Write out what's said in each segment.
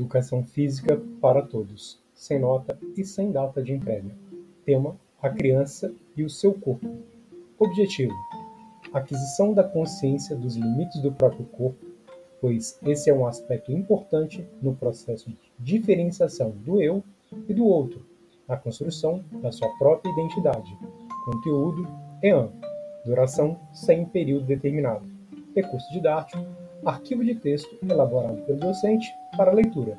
Educação Física para Todos, sem nota e sem data de entrega. Tema: A criança e o seu corpo. Objetivo: Aquisição da consciência dos limites do próprio corpo, pois esse é um aspecto importante no processo de diferenciação do eu e do outro, na construção da sua própria identidade. Conteúdo: EAN. Duração: sem período determinado. Recurso didático: arquivo de texto elaborado pelo docente para leitura.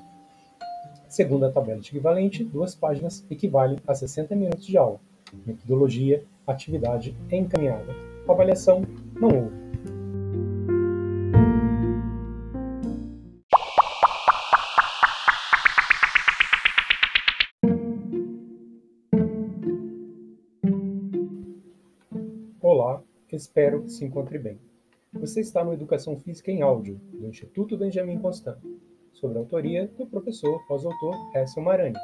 Segundo a tabela de equivalente, duas páginas equivalem a 60 minutos de aula. Metodologia, atividade encaminhada. Avaliação, não houve. Olá, espero que se encontre bem. Você está no Educação Física em Áudio, do Instituto Benjamin Constant, sobre a autoria do professor pós-doutor Hessel Marani,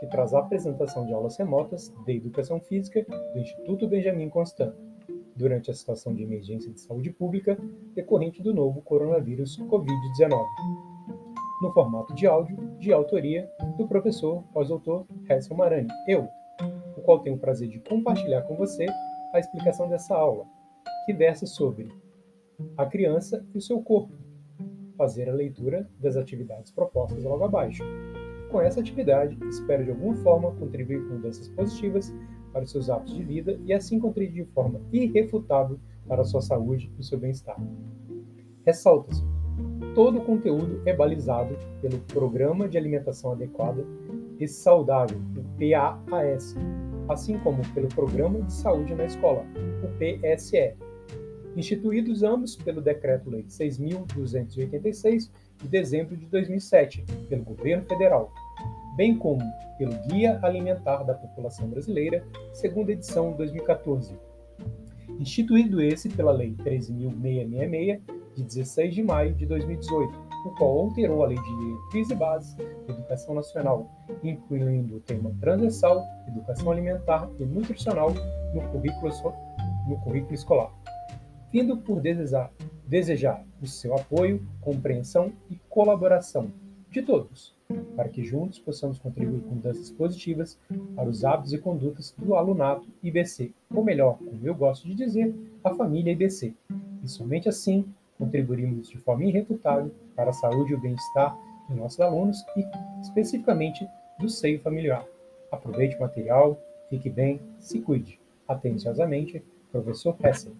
que traz a apresentação de aulas remotas de Educação Física do Instituto Benjamin Constant, durante a situação de emergência de saúde pública decorrente do novo coronavírus Covid-19, no formato de áudio de autoria do professor pós-doutor Hessel Marani, eu, o qual tenho o prazer de compartilhar com você a explicação dessa aula, que versa sobre a criança e o seu corpo. Fazer a leitura das atividades propostas logo abaixo. Com essa atividade, espero de alguma forma contribuir com mudanças positivas para os seus hábitos de vida e assim contribuir de forma irrefutável para a sua saúde e o seu bem-estar. Ressalta-se: todo o conteúdo é balizado pelo Programa de Alimentação Adequada e Saudável, o PAAS, assim como pelo Programa de Saúde na Escola, o PSE, instituídos ambos pelo Decreto-Lei 6.286 de dezembro de 2007, pelo Governo Federal, bem como pelo Guia Alimentar da População Brasileira, segunda edição 2014. Instituído esse pela Lei 13.666, de 16 de maio de 2018, o qual alterou a Lei de Diretrizes e Bases da Educação Nacional, incluindo o tema transversal, Educação Alimentar e Nutricional no currículo, no currículo escolar vindo por desejar, desejar o seu apoio, compreensão e colaboração de todos, para que juntos possamos contribuir com mudanças positivas para os hábitos e condutas do alunato IBC, ou melhor, como eu gosto de dizer, a família IBC. E somente assim contribuiremos de forma irrefutável para a saúde e o bem-estar de nossos alunos e, especificamente, do seio familiar. Aproveite o material, fique bem, se cuide. Atenciosamente, professor Hessel.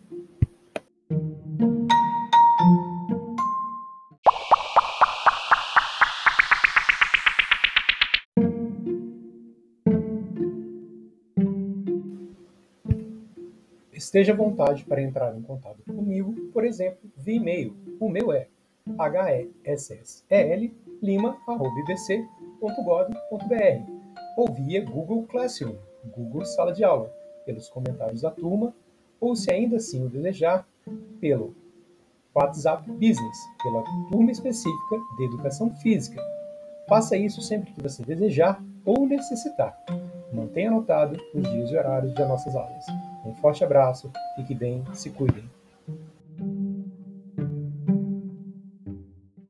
Esteja à vontade para entrar em contato comigo, por exemplo, via e-mail. O meu é hessslima.ibc.gov.br ou via Google Classroom, Google Sala de Aula, pelos comentários da turma, ou se ainda assim o desejar, pelo WhatsApp Business, pela turma específica de Educação Física. Faça isso sempre que você desejar ou necessitar. Mantenha anotado os dias e horários das nossas aulas. Um forte abraço, fique bem, se cuidem.